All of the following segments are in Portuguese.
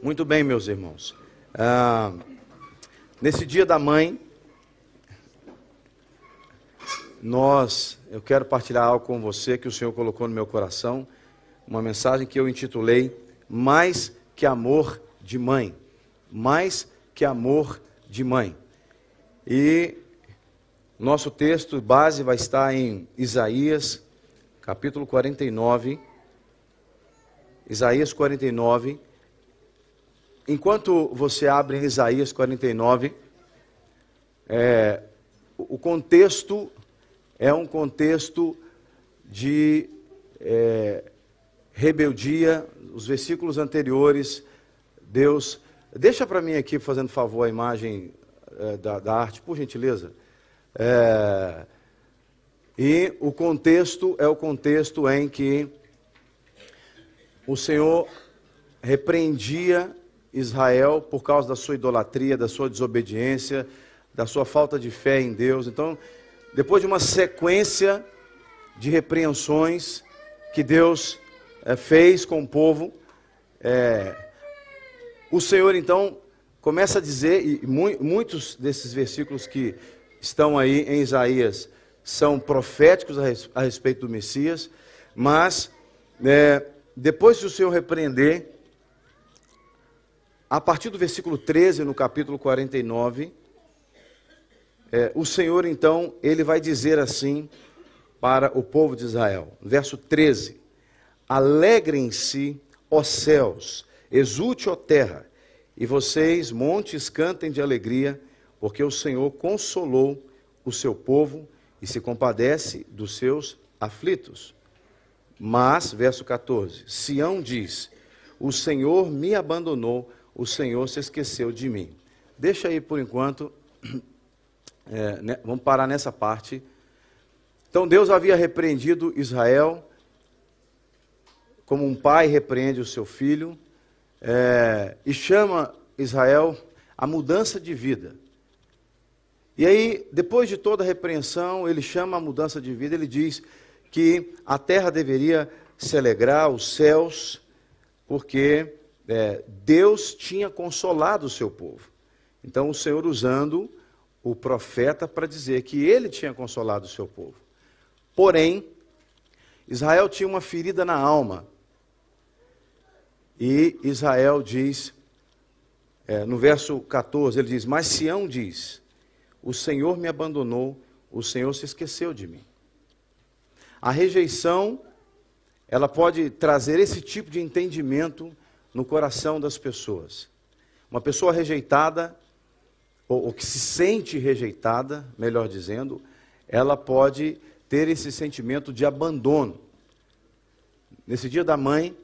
Muito bem, meus irmãos. Ah, nesse dia da mãe, nós, eu quero partilhar algo com você que o Senhor colocou no meu coração, uma mensagem que eu intitulei Mais que amor de mãe. Mais que amor de mãe. E nosso texto base vai estar em Isaías, capítulo 49. Isaías 49, Enquanto você abre em Isaías 49, é, o contexto é um contexto de é, rebeldia. Os versículos anteriores, Deus. Deixa para mim aqui, fazendo favor, a imagem é, da, da, arte, por gentileza. É, e o contexto é o contexto em que o Senhor repreendia Israel por causa da sua idolatria, da sua desobediência, da sua falta de fé em Deus. Então, depois de uma sequência de repreensões que Deus é, fez com o povo, é, o Senhor então começa a dizer, e mu muitos desses versículos que estão aí em Isaías são proféticos a, res a respeito do Messias, mas é, depois que o Senhor repreender, a partir do versículo 13, no capítulo 49, é, o Senhor então, ele vai dizer assim para o povo de Israel, verso 13: Alegrem-se, ó céus, exulte, ó terra, e vocês, montes, cantem de alegria, porque o Senhor consolou o seu povo e se compadece dos seus aflitos. Mas, verso 14: Sião diz: O Senhor me abandonou o Senhor se esqueceu de mim. Deixa aí por enquanto, é, né, vamos parar nessa parte. Então Deus havia repreendido Israel, como um pai repreende o seu filho, é, e chama Israel a mudança de vida. E aí, depois de toda a repreensão, ele chama a mudança de vida, ele diz que a terra deveria se alegrar, os céus, porque é, Deus tinha consolado o seu povo. Então o Senhor usando o profeta para dizer que ele tinha consolado o seu povo. Porém, Israel tinha uma ferida na alma. E Israel diz, é, no verso 14, ele diz: Mas Sião diz: O Senhor me abandonou, o Senhor se esqueceu de mim. A rejeição, ela pode trazer esse tipo de entendimento no coração das pessoas. Uma pessoa rejeitada, ou, ou que se sente rejeitada, melhor dizendo, ela pode ter esse sentimento de abandono. Nesse dia da mãe,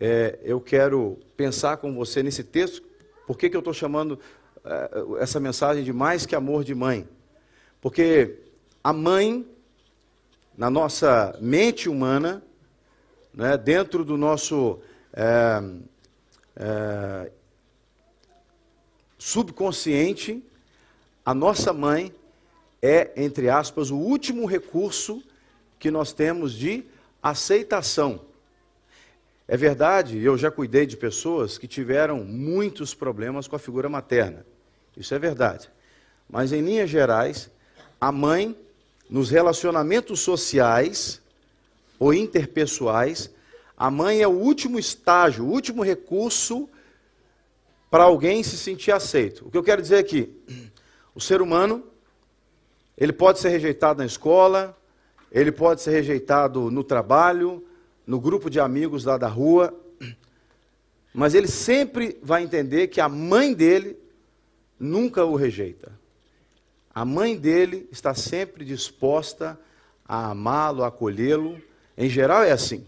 é, eu quero pensar com você nesse texto, por que, que eu estou chamando é, essa mensagem de mais que amor de mãe? Porque a mãe, na nossa mente humana, né, dentro do nosso é, é, subconsciente, a nossa mãe é, entre aspas, o último recurso que nós temos de aceitação. É verdade, eu já cuidei de pessoas que tiveram muitos problemas com a figura materna. Isso é verdade. Mas, em linhas gerais, a mãe, nos relacionamentos sociais ou interpessoais, a mãe é o último estágio, o último recurso para alguém se sentir aceito. O que eu quero dizer aqui, o ser humano, ele pode ser rejeitado na escola, ele pode ser rejeitado no trabalho, no grupo de amigos lá da rua, mas ele sempre vai entender que a mãe dele nunca o rejeita. A mãe dele está sempre disposta a amá-lo, a acolhê-lo. Em geral é assim.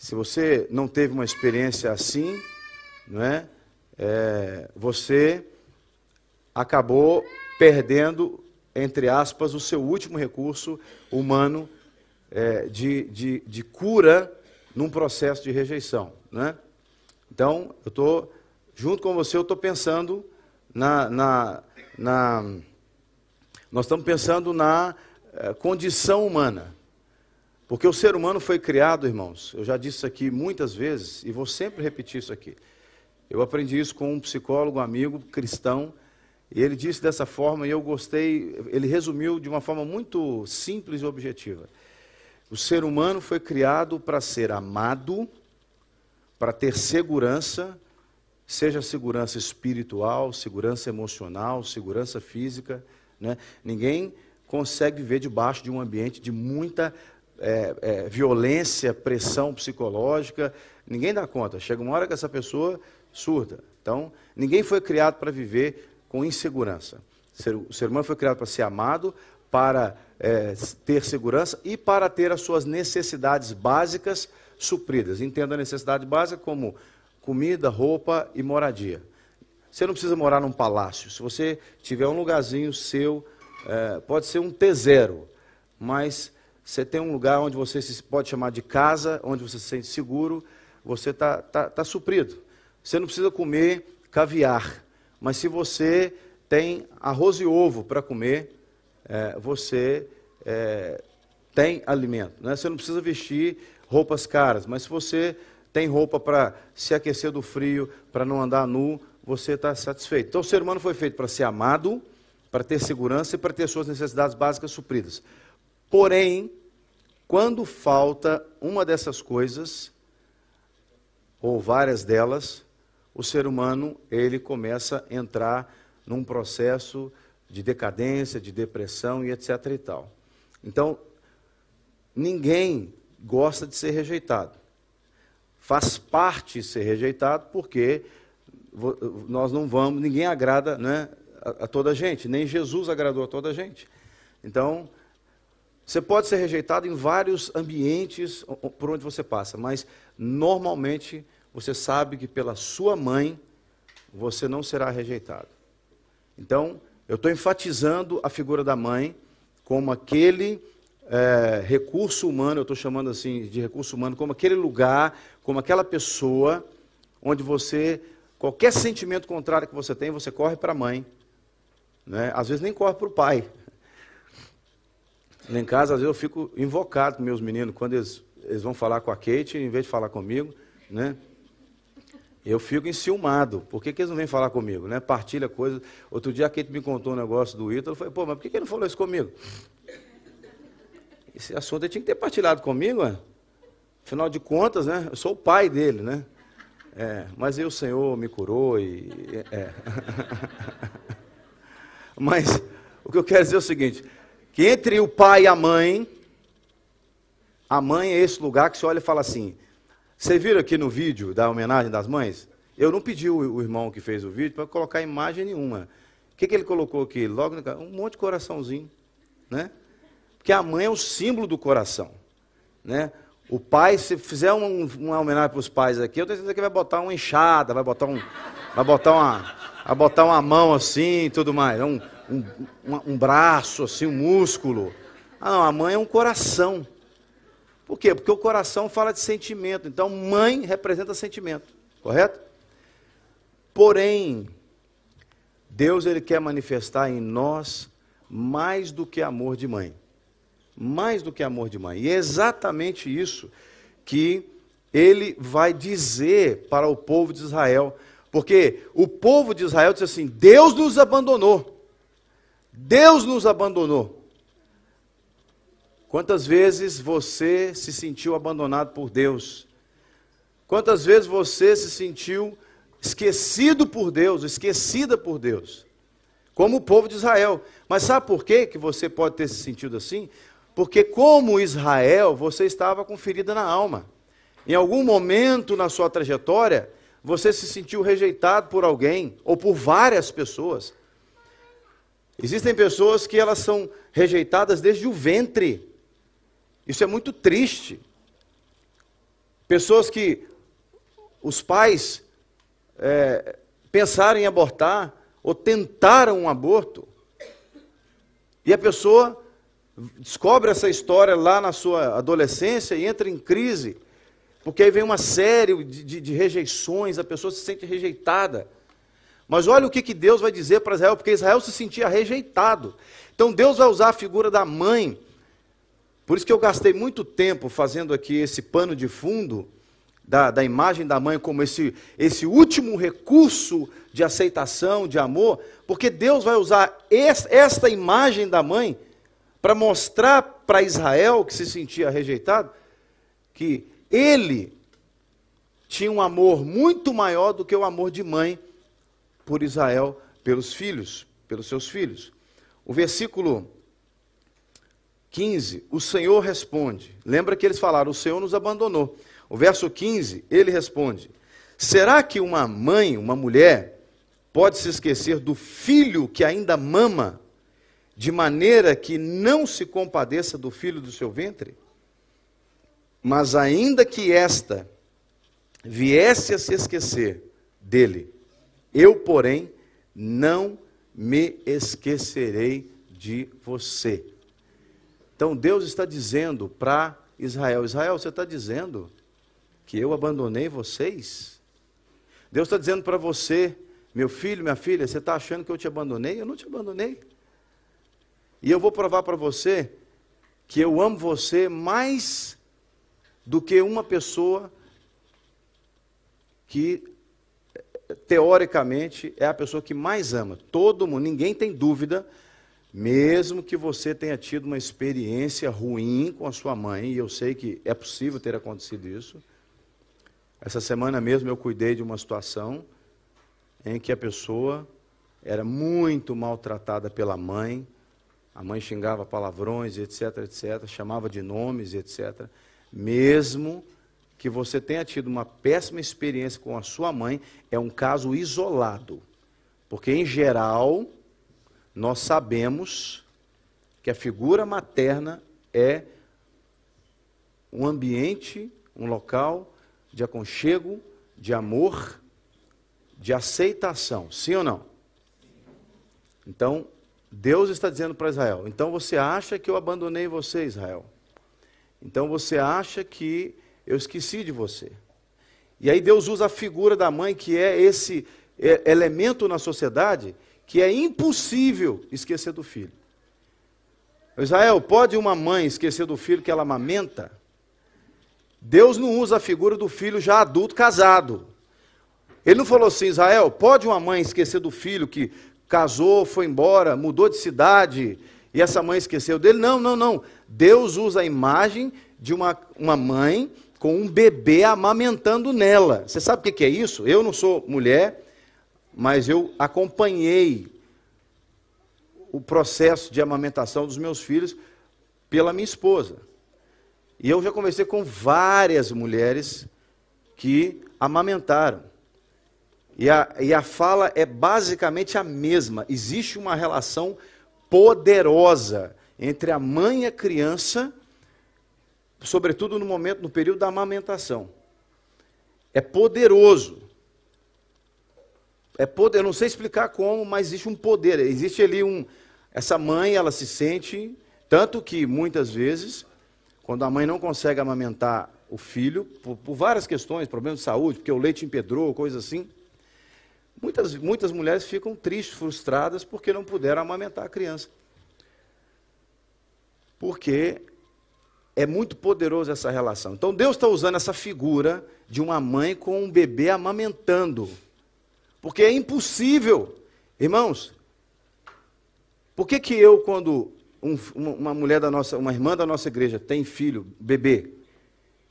Se você não teve uma experiência assim, não é? é você acabou perdendo, entre aspas, o seu último recurso humano é, de, de, de cura num processo de rejeição. Né? Então, eu estou, junto com você, eu estou pensando na, na, na, Nós estamos pensando na é, condição humana. Porque o ser humano foi criado, irmãos, eu já disse isso aqui muitas vezes e vou sempre repetir isso aqui. Eu aprendi isso com um psicólogo, um amigo cristão, e ele disse dessa forma, e eu gostei, ele resumiu de uma forma muito simples e objetiva. O ser humano foi criado para ser amado, para ter segurança, seja segurança espiritual, segurança emocional, segurança física. Né? Ninguém consegue viver debaixo de um ambiente de muita é, é, violência, pressão psicológica. Ninguém dá conta. Chega uma hora que essa pessoa surda. Então, ninguém foi criado para viver com insegurança. O ser humano foi criado para ser amado, para é, ter segurança e para ter as suas necessidades básicas supridas. Entenda a necessidade básica como comida, roupa e moradia. Você não precisa morar num palácio. Se você tiver um lugarzinho seu, é, pode ser um T0, mas você tem um lugar onde você se pode chamar de casa, onde você se sente seguro, você está tá, tá suprido. Você não precisa comer caviar, mas se você tem arroz e ovo para comer, é, você é, tem alimento. Né? Você não precisa vestir roupas caras, mas se você tem roupa para se aquecer do frio, para não andar nu, você está satisfeito. Então o ser humano foi feito para ser amado, para ter segurança e para ter suas necessidades básicas supridas. Porém, quando falta uma dessas coisas, ou várias delas, o ser humano ele começa a entrar num processo de decadência, de depressão e etc e tal. Então, ninguém gosta de ser rejeitado. Faz parte ser rejeitado porque nós não vamos, ninguém agrada né, a, a toda a gente, nem Jesus agradou a toda a gente. Então, você pode ser rejeitado em vários ambientes por onde você passa, mas normalmente você sabe que pela sua mãe você não será rejeitado. Então, eu estou enfatizando a figura da mãe como aquele é, recurso humano, eu estou chamando assim de recurso humano, como aquele lugar, como aquela pessoa onde você, qualquer sentimento contrário que você tem, você corre para a mãe. Né? Às vezes nem corre para o pai. Lá em casa, às vezes eu fico invocado com meus meninos, quando eles, eles vão falar com a Kate, em vez de falar comigo, né? Eu fico enciumado. Por que, que eles não vêm falar comigo? Né? Partilha coisas. Outro dia a Kate me contou um negócio do Ítalo. Eu falei, pô, mas por que, que ele não falou isso comigo? Esse assunto ele tinha que ter partilhado comigo, né? Afinal de contas, né? Eu sou o pai dele, né? É, mas aí o Senhor me curou e. É. mas o que eu quero dizer é o seguinte: que entre o pai e a mãe, a mãe é esse lugar que você olha e fala assim: você viram aqui no vídeo da homenagem das mães? Eu não pedi o, irmão que fez o vídeo para colocar imagem nenhuma. O que, que ele colocou aqui? Logo um monte de coraçãozinho, né? Porque a mãe é o símbolo do coração, né? O pai, se fizer um, uma homenagem para os pais aqui, eu tenho certeza que vai botar uma enxada, vai botar um, vai botar uma, vai botar uma mão assim, e tudo mais, um, um, um braço assim, um músculo. Ah, não, a mãe é um coração. Por quê? Porque o coração fala de sentimento. Então, mãe representa sentimento, correto? Porém, Deus ele quer manifestar em nós mais do que amor de mãe. Mais do que amor de mãe. E é exatamente isso que ele vai dizer para o povo de Israel. Porque o povo de Israel diz assim: Deus nos abandonou. Deus nos abandonou. Quantas vezes você se sentiu abandonado por Deus? Quantas vezes você se sentiu esquecido por Deus, esquecida por Deus? Como o povo de Israel. Mas sabe por quê que você pode ter se sentido assim? Porque, como Israel, você estava com ferida na alma. Em algum momento na sua trajetória, você se sentiu rejeitado por alguém ou por várias pessoas. Existem pessoas que elas são rejeitadas desde o ventre. Isso é muito triste. Pessoas que os pais é, pensaram em abortar ou tentaram um aborto, e a pessoa descobre essa história lá na sua adolescência e entra em crise, porque aí vem uma série de, de, de rejeições, a pessoa se sente rejeitada. Mas olha o que, que Deus vai dizer para Israel, porque Israel se sentia rejeitado. Então Deus vai usar a figura da mãe por isso que eu gastei muito tempo fazendo aqui esse pano de fundo, da, da imagem da mãe como esse, esse último recurso de aceitação, de amor, porque Deus vai usar esta imagem da mãe para mostrar para Israel, que se sentia rejeitado, que ele tinha um amor muito maior do que o amor de mãe por Israel, pelos filhos, pelos seus filhos. O versículo 15, o Senhor responde. Lembra que eles falaram: O Senhor nos abandonou. O verso 15, ele responde: Será que uma mãe, uma mulher, pode se esquecer do filho que ainda mama, de maneira que não se compadeça do filho do seu ventre? Mas ainda que esta viesse a se esquecer dele, eu, porém, não me esquecerei de você. Então Deus está dizendo para Israel: Israel, você está dizendo que eu abandonei vocês? Deus está dizendo para você, meu filho, minha filha, você está achando que eu te abandonei? Eu não te abandonei. E eu vou provar para você que eu amo você mais do que uma pessoa que teoricamente é a pessoa que mais ama. Todo mundo, ninguém tem dúvida, mesmo que você tenha tido uma experiência ruim com a sua mãe, e eu sei que é possível ter acontecido isso. Essa semana mesmo eu cuidei de uma situação em que a pessoa era muito maltratada pela mãe, a mãe xingava palavrões, etc, etc, chamava de nomes, etc. Mesmo que você tenha tido uma péssima experiência com a sua mãe, é um caso isolado. Porque, em geral, nós sabemos que a figura materna é um ambiente, um local de aconchego, de amor, de aceitação. Sim ou não? Então, Deus está dizendo para Israel: então você acha que eu abandonei você, Israel? Então você acha que eu esqueci de você? E aí Deus usa a figura da mãe, que é esse é, elemento na sociedade que é impossível esquecer do filho. Israel, pode uma mãe esquecer do filho que ela amamenta? Deus não usa a figura do filho já adulto casado. Ele não falou assim, Israel, pode uma mãe esquecer do filho que casou, foi embora, mudou de cidade e essa mãe esqueceu dele? Não, não, não. Deus usa a imagem de uma, uma mãe com um bebê amamentando nela. Você sabe o que é isso? Eu não sou mulher, mas eu acompanhei o processo de amamentação dos meus filhos pela minha esposa. E eu já conversei com várias mulheres que amamentaram. E a, e a fala é basicamente a mesma. Existe uma relação poderosa entre a mãe e a criança, sobretudo no momento, no período da amamentação. É poderoso. É poder, eu não sei explicar como, mas existe um poder. Existe ali um. Essa mãe, ela se sente, tanto que muitas vezes quando a mãe não consegue amamentar o filho, por, por várias questões, problemas de saúde, porque o leite empedrou, coisa assim, muitas, muitas mulheres ficam tristes, frustradas, porque não puderam amamentar a criança. Porque é muito poderosa essa relação. Então Deus está usando essa figura de uma mãe com um bebê amamentando. Porque é impossível. Irmãos, por que, que eu, quando um, uma mulher da nossa, uma irmã da nossa igreja tem filho, bebê,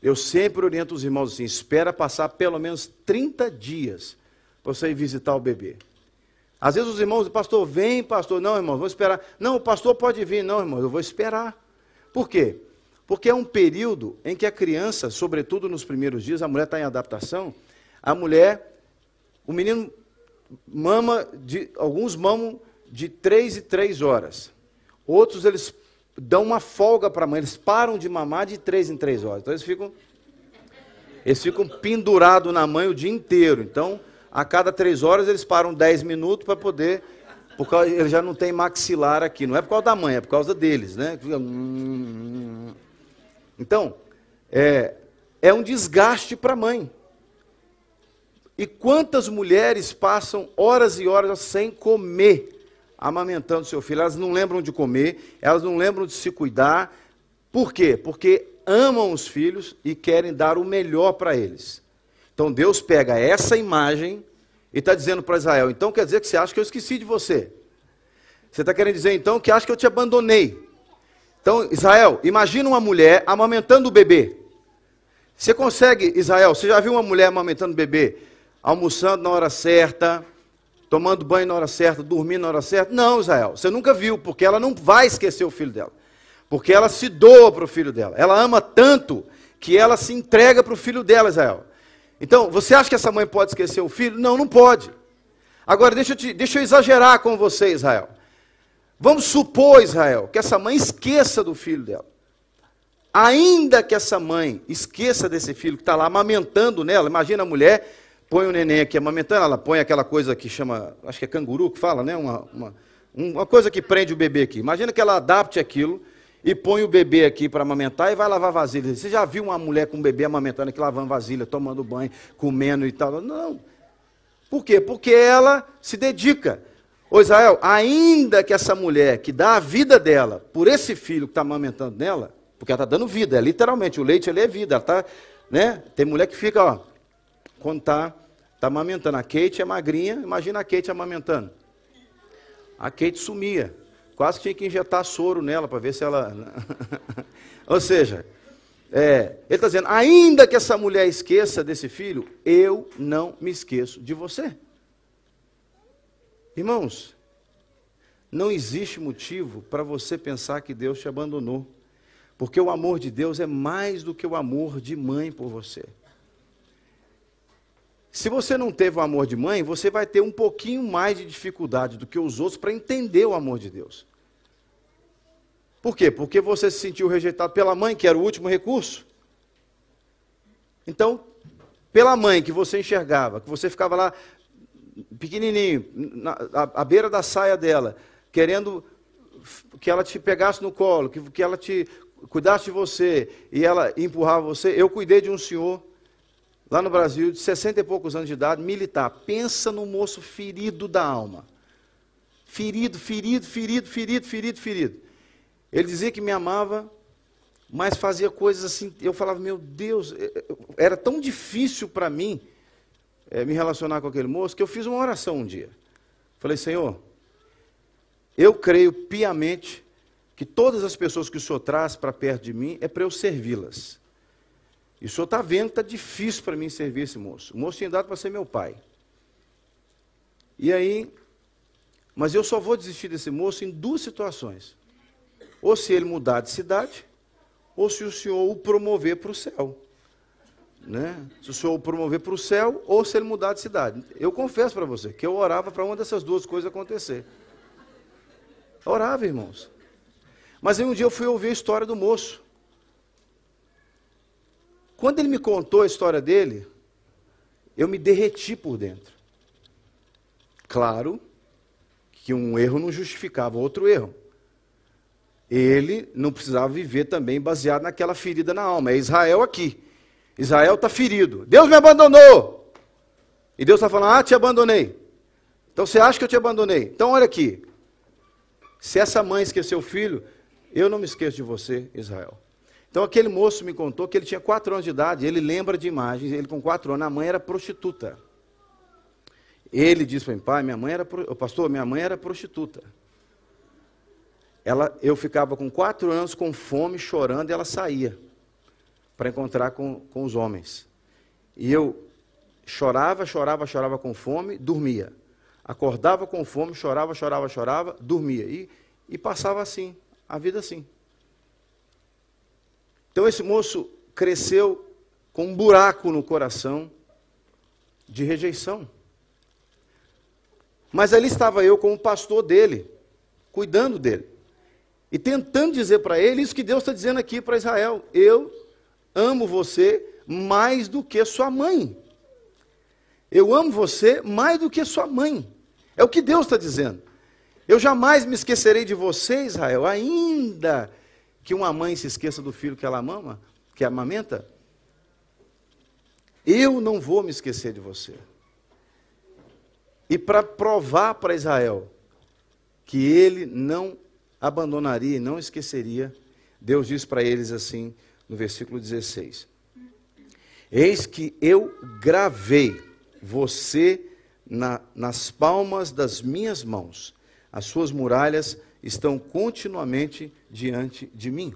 eu sempre oriento os irmãos assim: espera passar pelo menos 30 dias para você ir visitar o bebê. Às vezes os irmãos, pastor, vem, pastor, não, irmão, vou esperar. Não, o pastor pode vir, não, irmão, eu vou esperar. Por quê? Porque é um período em que a criança, sobretudo nos primeiros dias, a mulher está em adaptação, a mulher, o menino mama, de, alguns mamam de três e três horas. Outros, eles dão uma folga para a mãe, eles param de mamar de três em três horas. Então, eles ficam, eles ficam pendurados na mãe o dia inteiro. Então, a cada três horas, eles param dez minutos para poder. Porque ele já não tem maxilar aqui. Não é por causa da mãe, é por causa deles. Né? Então, é, é um desgaste para a mãe. E quantas mulheres passam horas e horas sem comer? amamentando seu filho, elas não lembram de comer, elas não lembram de se cuidar. Por quê? Porque amam os filhos e querem dar o melhor para eles. Então Deus pega essa imagem e está dizendo para Israel: então quer dizer que você acha que eu esqueci de você? Você está querendo dizer então que acha que eu te abandonei? Então, Israel, imagina uma mulher amamentando o bebê. Você consegue, Israel, você já viu uma mulher amamentando o bebê, almoçando na hora certa, tomando banho na hora certa, dormindo na hora certa? Não, Israel, você nunca viu, porque ela não vai esquecer o filho dela. Porque ela se doa para o filho dela. Ela ama tanto que ela se entrega para o filho dela, Israel. Então, você acha que essa mãe pode esquecer o filho? Não, não pode. Agora, deixa eu, te, deixa eu exagerar com você, Israel. Vamos supor, Israel, que essa mãe esqueça do filho dela. Ainda que essa mãe esqueça desse filho que está lá amamentando nela, imagina a mulher, põe o neném aqui amamentando, ela põe aquela coisa que chama, acho que é canguru que fala, né? Uma, uma, uma coisa que prende o bebê aqui. Imagina que ela adapte aquilo e põe o bebê aqui para amamentar e vai lavar vasilha. Você já viu uma mulher com um bebê amamentando aqui, lavando vasilha, tomando banho, comendo e tal? Não. Por quê? Porque ela se dedica. Ô Israel, ainda que essa mulher que dá a vida dela por esse filho que está amamentando nela, porque ela está dando vida, é literalmente, o leite ali é vida, ela tá, né? Tem mulher que fica, ó, quando está tá amamentando. A Kate é magrinha, imagina a Kate amamentando. A Kate sumia. Quase tinha que injetar soro nela para ver se ela. Ou seja, é, ele está dizendo: ainda que essa mulher esqueça desse filho, eu não me esqueço de você. Irmãos, não existe motivo para você pensar que Deus te abandonou, porque o amor de Deus é mais do que o amor de mãe por você. Se você não teve o amor de mãe, você vai ter um pouquinho mais de dificuldade do que os outros para entender o amor de Deus. Por quê? Porque você se sentiu rejeitado pela mãe, que era o último recurso. Então, pela mãe que você enxergava, que você ficava lá pequenininho, na, à, beira da saia dela, querendo que ela te pegasse no colo, que, que ela te cuidasse de você e ela empurrava você. Eu cuidei de um senhor lá no Brasil, de 60 e poucos anos de idade, militar. Pensa no moço ferido da alma. Ferido, ferido, ferido, ferido, ferido, ferido. Ele dizia que me amava, mas fazia coisas assim. Eu falava, meu Deus, é, é, era tão difícil para mim é, me relacionar com aquele moço, que eu fiz uma oração um dia. Falei, Senhor, eu creio piamente que todas as pessoas que o Senhor traz para perto de mim é para eu servi-las. E o Senhor está vendo que está difícil para mim servir esse moço. O moço tinha dado para ser meu pai. E aí, mas eu só vou desistir desse moço em duas situações. Ou se ele mudar de cidade, ou se o Senhor o promover para o céu. Né? Se o Senhor o promover para o céu, ou se ele mudar de cidade. Eu confesso para você que eu orava para uma dessas duas coisas acontecer. orava, irmãos. Mas aí um dia eu fui ouvir a história do moço. Quando ele me contou a história dele, eu me derreti por dentro. Claro que um erro não justificava outro erro. Ele não precisava viver também baseado naquela ferida na alma. É Israel aqui. Israel está ferido. Deus me abandonou. E Deus está falando: Ah, te abandonei. Então você acha que eu te abandonei? Então olha aqui. Se essa mãe esqueceu o filho, eu não me esqueço de você, Israel. Então aquele moço me contou que ele tinha quatro anos de idade, ele lembra de imagens, ele com quatro anos, a mãe era prostituta. Ele disse para mim, pai, minha mãe era, pastor, minha mãe era prostituta. Ela, eu ficava com quatro anos com fome, chorando, e ela saía para encontrar com, com os homens. E eu chorava, chorava, chorava com fome, dormia. Acordava com fome, chorava, chorava, chorava, dormia. E, e passava assim, a vida assim. Então esse moço cresceu com um buraco no coração de rejeição. Mas ali estava eu como pastor dele, cuidando dele. E tentando dizer para ele isso que Deus está dizendo aqui para Israel: Eu amo você mais do que sua mãe. Eu amo você mais do que sua mãe. É o que Deus está dizendo. Eu jamais me esquecerei de você, Israel, ainda que uma mãe se esqueça do filho que ela mama, que amamenta. Eu não vou me esquecer de você. E para provar para Israel que ele não abandonaria e não esqueceria, Deus diz para eles assim: no versículo 16. Eis que eu gravei você na, nas palmas das minhas mãos, as suas muralhas estão continuamente diante de mim.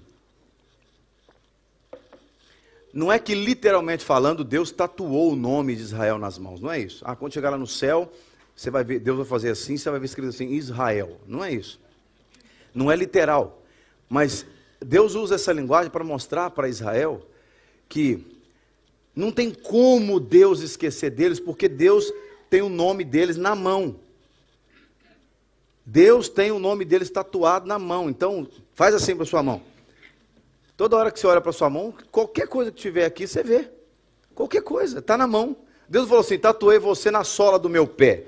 Não é que literalmente falando, Deus tatuou o nome de Israel nas mãos, não é isso. Ah, quando chegar lá no céu, você vai ver, Deus vai fazer assim, você vai ver escrito assim, Israel. Não é isso. Não é literal. Mas Deus usa essa linguagem para mostrar para Israel que não tem como Deus esquecer deles, porque Deus tem o nome deles na mão. Deus tem o nome deles tatuado na mão. Então, faz assim para sua mão. Toda hora que você olha para sua mão, qualquer coisa que tiver aqui, você vê. Qualquer coisa, está na mão. Deus falou assim: tatuei você na sola do meu pé.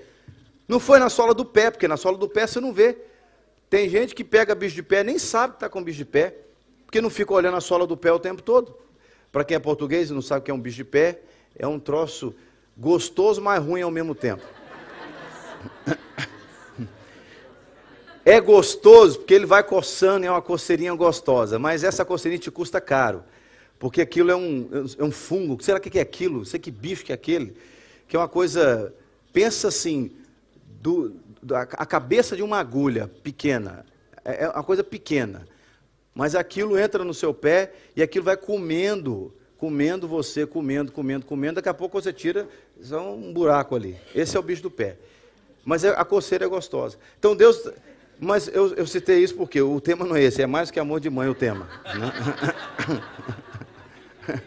Não foi na sola do pé, porque na sola do pé você não vê. Tem gente que pega bicho de pé, nem sabe que está com bicho de pé, porque não fica olhando a sola do pé o tempo todo. Para quem é português e não sabe o que é um bicho de pé, é um troço gostoso, mas ruim ao mesmo tempo. É gostoso porque ele vai coçando, é uma coceirinha gostosa, mas essa coceirinha te custa caro, porque aquilo é um, é um fungo. Será que é aquilo? Sei que bicho que é aquele? Que é uma coisa. Pensa assim, do, a cabeça de uma agulha pequena. É, é uma coisa pequena. Mas aquilo entra no seu pé e aquilo vai comendo, comendo você, comendo, comendo, comendo. Daqui a pouco você tira, só um buraco ali. Esse é o bicho do pé. Mas é, a coceira é gostosa. Então Deus mas eu, eu citei isso porque o tema não é esse, é mais que amor de mãe o tema. Né?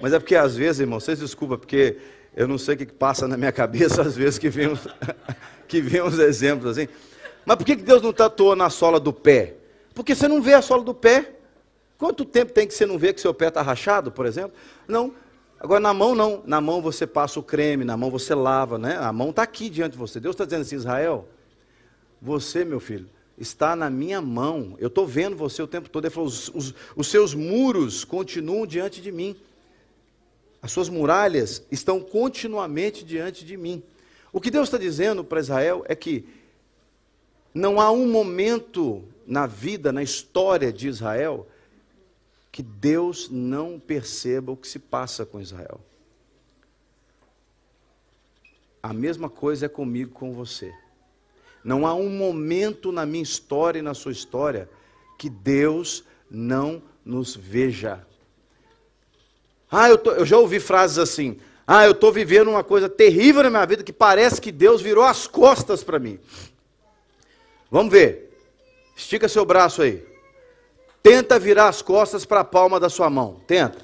Mas é porque às vezes, irmão, vocês desculpem, porque eu não sei o que passa na minha cabeça às vezes que vem uns, que vem uns exemplos assim. Mas por que Deus não tatuou na sola do pé? Porque você não vê a sola do pé. Quanto tempo tem que você não vê que seu pé está rachado, por exemplo? Não. Agora na mão não. Na mão você passa o creme, na mão você lava, né? A mão está aqui diante de você. Deus está dizendo assim, Israel, você, meu filho, está na minha mão. Eu estou vendo você o tempo todo. Ele falou: os, os, os seus muros continuam diante de mim. As suas muralhas estão continuamente diante de mim. O que Deus está dizendo para Israel é que não há um momento na vida, na história de Israel, que Deus não perceba o que se passa com Israel. A mesma coisa é comigo, com você. Não há um momento na minha história e na sua história que Deus não nos veja. Ah, eu, tô, eu já ouvi frases assim. Ah, eu estou vivendo uma coisa terrível na minha vida que parece que Deus virou as costas para mim. Vamos ver. Estica seu braço aí. Tenta virar as costas para a palma da sua mão. Tenta.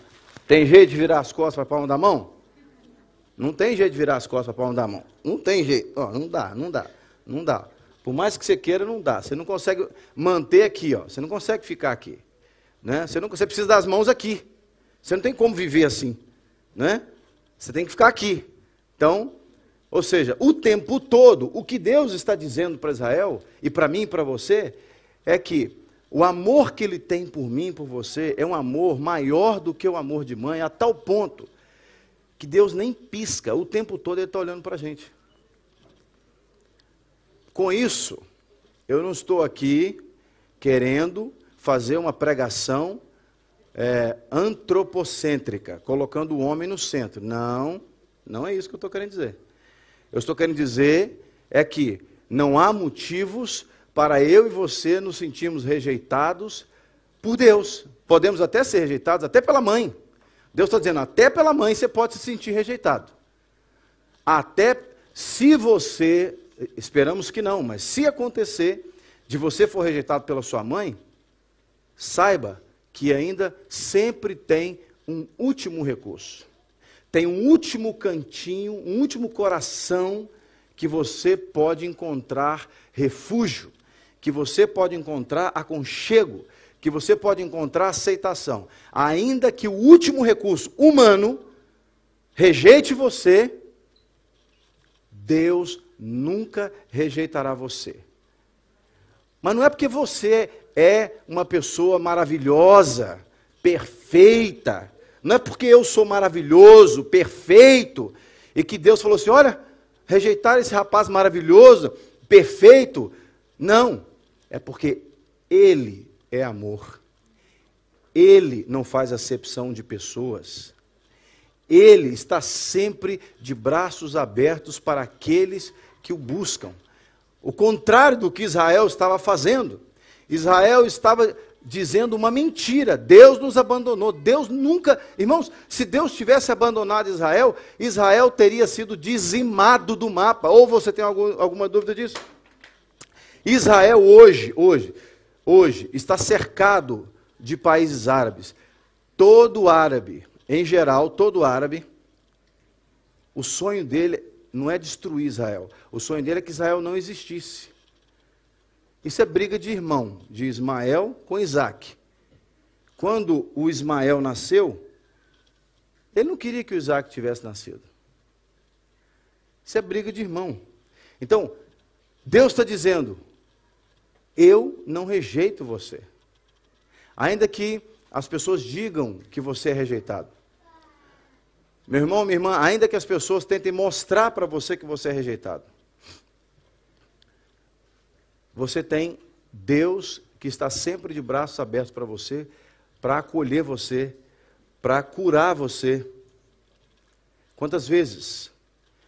Tem jeito de virar as costas para a palma da mão? Não tem jeito de virar as costas para a palma da mão. Não tem jeito. Não dá, não dá. Não dá. Por mais que você queira, não dá. Você não consegue manter aqui, ó. Você não consegue ficar aqui. Né? Você, não, você precisa das mãos aqui. Você não tem como viver assim. Né? Você tem que ficar aqui. Então, ou seja, o tempo todo, o que Deus está dizendo para Israel, e para mim e para você, é que o amor que ele tem por mim por você é um amor maior do que o amor de mãe, a tal ponto que Deus nem pisca, o tempo todo ele está olhando para a gente. Com isso, eu não estou aqui querendo fazer uma pregação é, antropocêntrica, colocando o homem no centro. Não, não é isso que eu estou querendo dizer. Eu estou querendo dizer é que não há motivos para eu e você nos sentirmos rejeitados por Deus. Podemos até ser rejeitados, até pela mãe. Deus está dizendo, até pela mãe você pode se sentir rejeitado. Até se você Esperamos que não, mas se acontecer de você for rejeitado pela sua mãe, saiba que ainda sempre tem um último recurso. Tem um último cantinho, um último coração que você pode encontrar refúgio, que você pode encontrar aconchego, que você pode encontrar aceitação. Ainda que o último recurso humano rejeite você, Deus nunca rejeitará você. Mas não é porque você é uma pessoa maravilhosa, perfeita, não é porque eu sou maravilhoso, perfeito, e que Deus falou assim: olha, rejeitar esse rapaz maravilhoso, perfeito. Não, é porque Ele é amor. Ele não faz acepção de pessoas. Ele está sempre de braços abertos para aqueles que o buscam. O contrário do que Israel estava fazendo. Israel estava dizendo uma mentira. Deus nos abandonou. Deus nunca. Irmãos, se Deus tivesse abandonado Israel, Israel teria sido dizimado do mapa. Ou você tem algum, alguma dúvida disso? Israel hoje, hoje, hoje, está cercado de países árabes. Todo árabe, em geral, todo árabe, o sonho dele não é destruir Israel. O sonho dele é que Israel não existisse. Isso é briga de irmão, de Ismael com Isaac. Quando o Ismael nasceu, ele não queria que o Isaac tivesse nascido. Isso é briga de irmão. Então, Deus está dizendo: eu não rejeito você. Ainda que as pessoas digam que você é rejeitado. Meu irmão, minha irmã, ainda que as pessoas tentem mostrar para você que você é rejeitado. Você tem Deus que está sempre de braços abertos para você, para acolher você, para curar você. Quantas vezes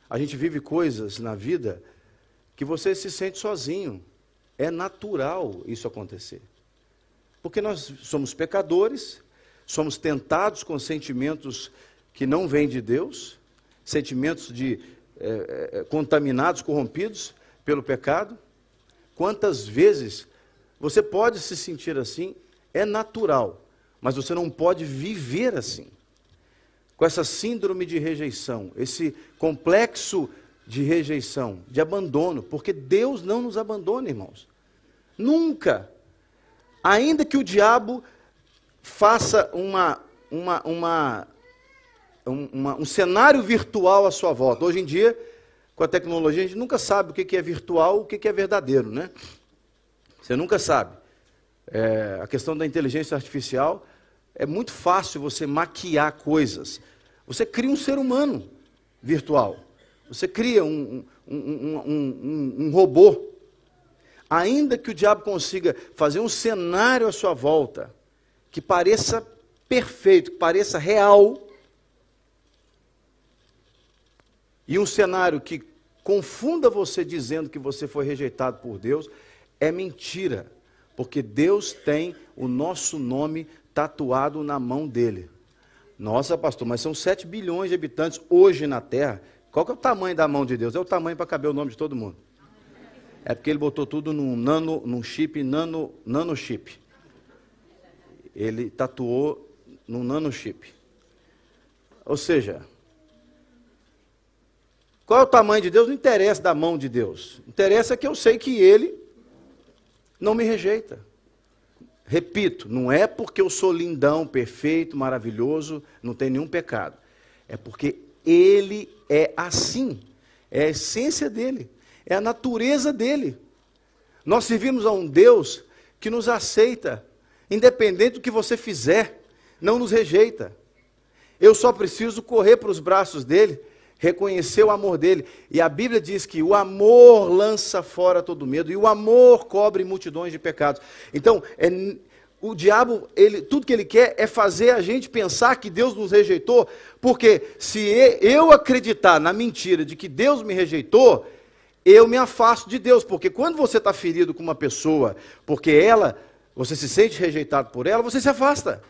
a gente vive coisas na vida que você se sente sozinho. É natural isso acontecer. Porque nós somos pecadores, somos tentados com sentimentos que não vêm de Deus, sentimentos de é, é, contaminados, corrompidos pelo pecado. Quantas vezes você pode se sentir assim? É natural, mas você não pode viver assim. Com essa síndrome de rejeição, esse complexo de rejeição, de abandono, porque Deus não nos abandona, irmãos. Nunca. Ainda que o diabo faça uma, uma, uma, uma, um cenário virtual à sua volta. Hoje em dia, com a tecnologia, a gente nunca sabe o que é virtual, o que é verdadeiro, né? Você nunca sabe. É, a questão da inteligência artificial é muito fácil você maquiar coisas. Você cria um ser humano virtual. Você cria um, um, um, um, robô. Ainda que o diabo consiga fazer um cenário à sua volta que pareça perfeito, que pareça real, e um cenário que confunda você dizendo que você foi rejeitado por Deus, é mentira, porque Deus tem o nosso nome tatuado na mão dele. Nossa, pastor, mas são 7 bilhões de habitantes hoje na Terra. Qual que é o tamanho da mão de Deus? É o tamanho para caber o nome de todo mundo. É porque ele botou tudo num nano, num chip, nano, nano chip. Ele tatuou num nano chip. Ou seja, qual é o tamanho de Deus? Não interessa da mão de Deus. Interessa que eu sei que ele não me rejeita. Repito, não é porque eu sou lindão, perfeito, maravilhoso, não tem nenhum pecado. É porque ele é assim. É a essência dele. É a natureza dele. Nós servimos a um Deus que nos aceita, independente do que você fizer, não nos rejeita. Eu só preciso correr para os braços dele, reconhecer o amor dele. E a Bíblia diz que o amor lança fora todo medo, e o amor cobre multidões de pecados. Então, é, o diabo, ele, tudo que ele quer é fazer a gente pensar que Deus nos rejeitou, porque se eu acreditar na mentira de que Deus me rejeitou, eu me afasto de Deus, porque quando você está ferido com uma pessoa, porque ela, você se sente rejeitado por ela, você se afasta.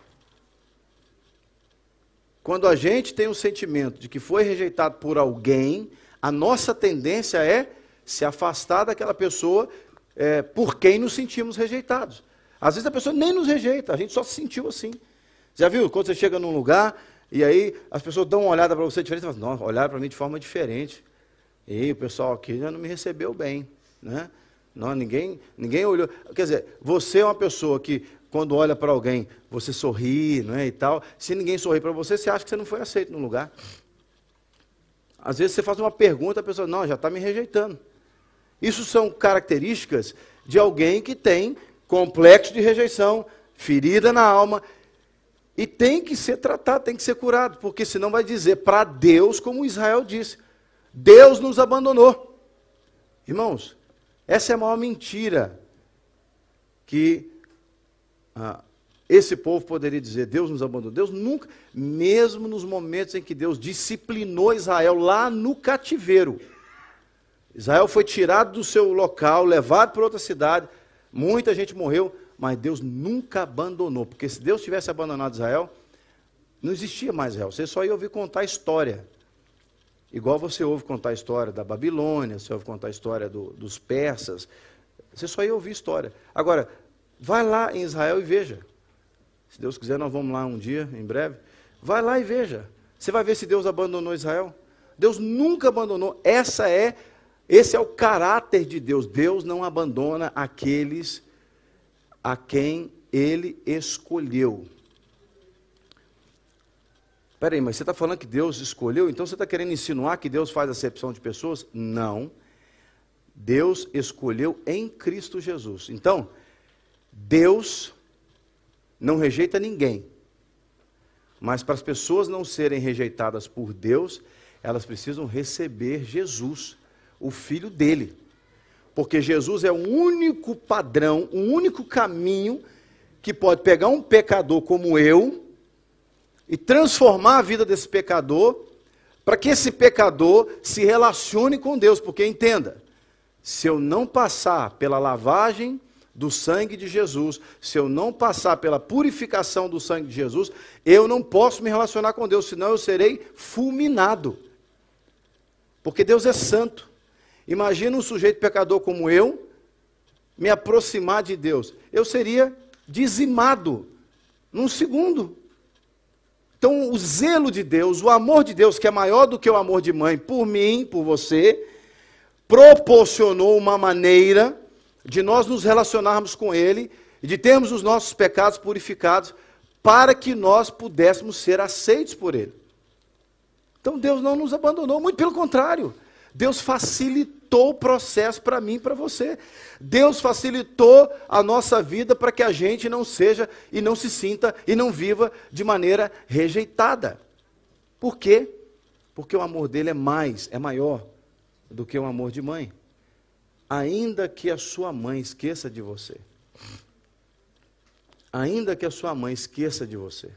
Quando a gente tem o sentimento de que foi rejeitado por alguém, a nossa tendência é se afastar daquela pessoa é, por quem nos sentimos rejeitados. Às vezes a pessoa nem nos rejeita, a gente só se sentiu assim. Já viu? Quando você chega num lugar e aí as pessoas dão uma olhada para você diferente, fala, não, olharam para mim de forma diferente. E o pessoal aqui já não me recebeu bem. Né? Não, ninguém, ninguém olhou. Quer dizer, você é uma pessoa que, quando olha para alguém, você sorri né, e tal. Se ninguém sorri para você, você acha que você não foi aceito no lugar. Às vezes você faz uma pergunta, a pessoa, não, já está me rejeitando. Isso são características de alguém que tem complexo de rejeição, ferida na alma, e tem que ser tratado, tem que ser curado, porque senão vai dizer para Deus, como Israel disse: Deus nos abandonou. Irmãos, essa é a maior mentira que ah, esse povo poderia dizer: Deus nos abandonou. Deus nunca, mesmo nos momentos em que Deus disciplinou Israel lá no cativeiro. Israel foi tirado do seu local, levado para outra cidade, muita gente morreu, mas Deus nunca abandonou, porque se Deus tivesse abandonado Israel, não existia mais Israel. Você só ia ouvir contar a história. Igual você ouve contar a história da Babilônia, você ouve contar a história do, dos persas, você só ia ouvir história. Agora, vai lá em Israel e veja. Se Deus quiser, nós vamos lá um dia, em breve. Vai lá e veja. Você vai ver se Deus abandonou Israel. Deus nunca abandonou. Essa é, esse é o caráter de Deus. Deus não abandona aqueles a quem ele escolheu. Peraí, mas você está falando que Deus escolheu? Então você está querendo insinuar que Deus faz acepção de pessoas? Não. Deus escolheu em Cristo Jesus. Então, Deus não rejeita ninguém. Mas para as pessoas não serem rejeitadas por Deus, elas precisam receber Jesus, o Filho dele. Porque Jesus é o único padrão, o único caminho que pode pegar um pecador como eu e transformar a vida desse pecador, para que esse pecador se relacione com Deus. Porque entenda, se eu não passar pela lavagem do sangue de Jesus, se eu não passar pela purificação do sangue de Jesus, eu não posso me relacionar com Deus, senão eu serei fulminado. Porque Deus é santo. Imagina um sujeito pecador como eu me aproximar de Deus. Eu seria dizimado num segundo. Então, o zelo de Deus, o amor de Deus, que é maior do que o amor de mãe por mim, por você, proporcionou uma maneira de nós nos relacionarmos com Ele e de termos os nossos pecados purificados para que nós pudéssemos ser aceitos por Ele. Então Deus não nos abandonou, muito pelo contrário. Deus facilitou o processo para mim e para você. Deus facilitou a nossa vida para que a gente não seja e não se sinta e não viva de maneira rejeitada. Por quê? Porque o amor dele é mais, é maior do que o amor de mãe ainda que a sua mãe esqueça de você, ainda que a sua mãe esqueça de você,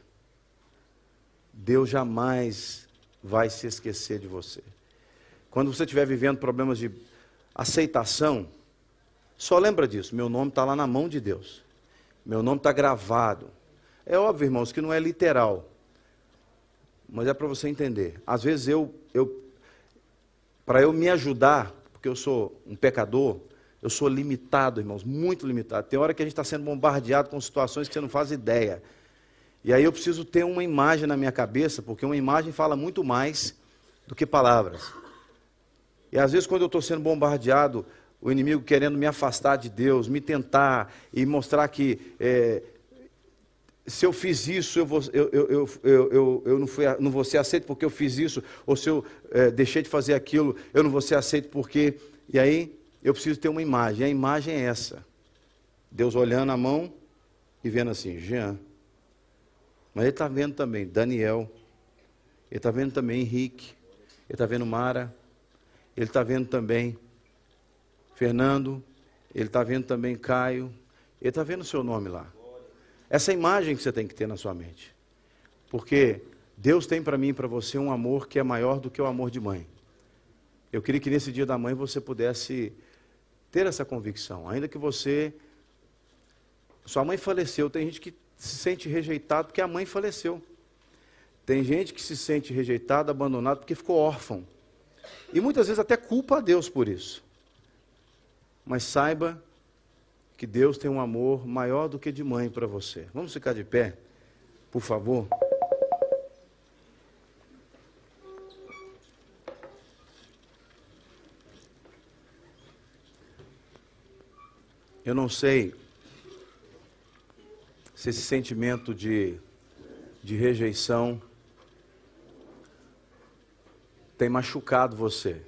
Deus jamais vai se esquecer de você. Quando você estiver vivendo problemas de aceitação, só lembra disso: meu nome está lá na mão de Deus, meu nome está gravado. É óbvio, irmãos, que não é literal, mas é para você entender. Às vezes eu, eu para eu me ajudar, porque eu sou um pecador, eu sou limitado, irmãos, muito limitado. Tem hora que a gente está sendo bombardeado com situações que você não faz ideia. E aí eu preciso ter uma imagem na minha cabeça, porque uma imagem fala muito mais do que palavras. E às vezes, quando eu estou sendo bombardeado, o inimigo querendo me afastar de Deus, me tentar e mostrar que é, se eu fiz isso, eu, vou, eu, eu, eu, eu, não, fui, não vou ser aceito porque eu fiz isso, ou se eu é, deixei de fazer aquilo, eu não vou ser aceito porque. E aí eu preciso ter uma imagem. A imagem é essa: Deus olhando a mão e vendo assim, Jean. Mas ele está vendo também Daniel, ele está vendo também Henrique, ele está vendo Mara, ele está vendo também Fernando, ele está vendo também Caio, ele está vendo o seu nome lá. Essa imagem que você tem que ter na sua mente. Porque Deus tem para mim e para você um amor que é maior do que o amor de mãe. Eu queria que nesse dia da mãe você pudesse ter essa convicção. Ainda que você. Sua mãe faleceu, tem gente que se sente rejeitado porque a mãe faleceu. Tem gente que se sente rejeitado, abandonado porque ficou órfão. E muitas vezes até culpa a Deus por isso. Mas saiba que Deus tem um amor maior do que de mãe para você. Vamos ficar de pé, por favor. Eu não sei se esse sentimento de, de rejeição tem machucado você.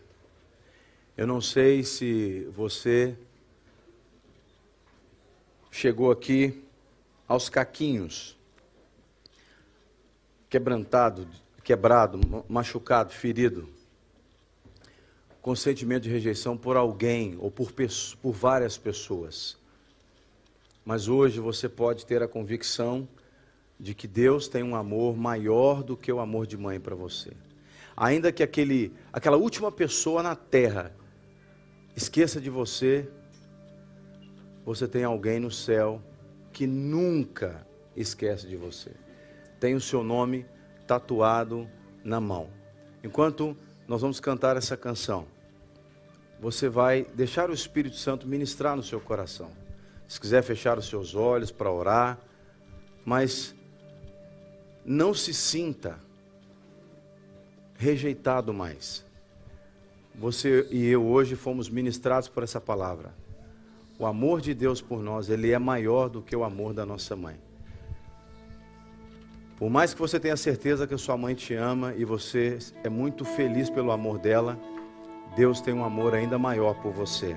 Eu não sei se você chegou aqui aos caquinhos, quebrantado, quebrado, machucado, ferido, com sentimento de rejeição por alguém ou por, por várias pessoas. Mas hoje você pode ter a convicção de que Deus tem um amor maior do que o amor de mãe para você. Ainda que aquele, aquela última pessoa na terra esqueça de você, você tem alguém no céu que nunca esquece de você. Tem o seu nome tatuado na mão. Enquanto nós vamos cantar essa canção, você vai deixar o Espírito Santo ministrar no seu coração. Se quiser fechar os seus olhos para orar, mas não se sinta rejeitado mais. Você e eu hoje fomos ministrados por essa palavra. O amor de Deus por nós, ele é maior do que o amor da nossa mãe. Por mais que você tenha certeza que a sua mãe te ama e você é muito feliz pelo amor dela, Deus tem um amor ainda maior por você.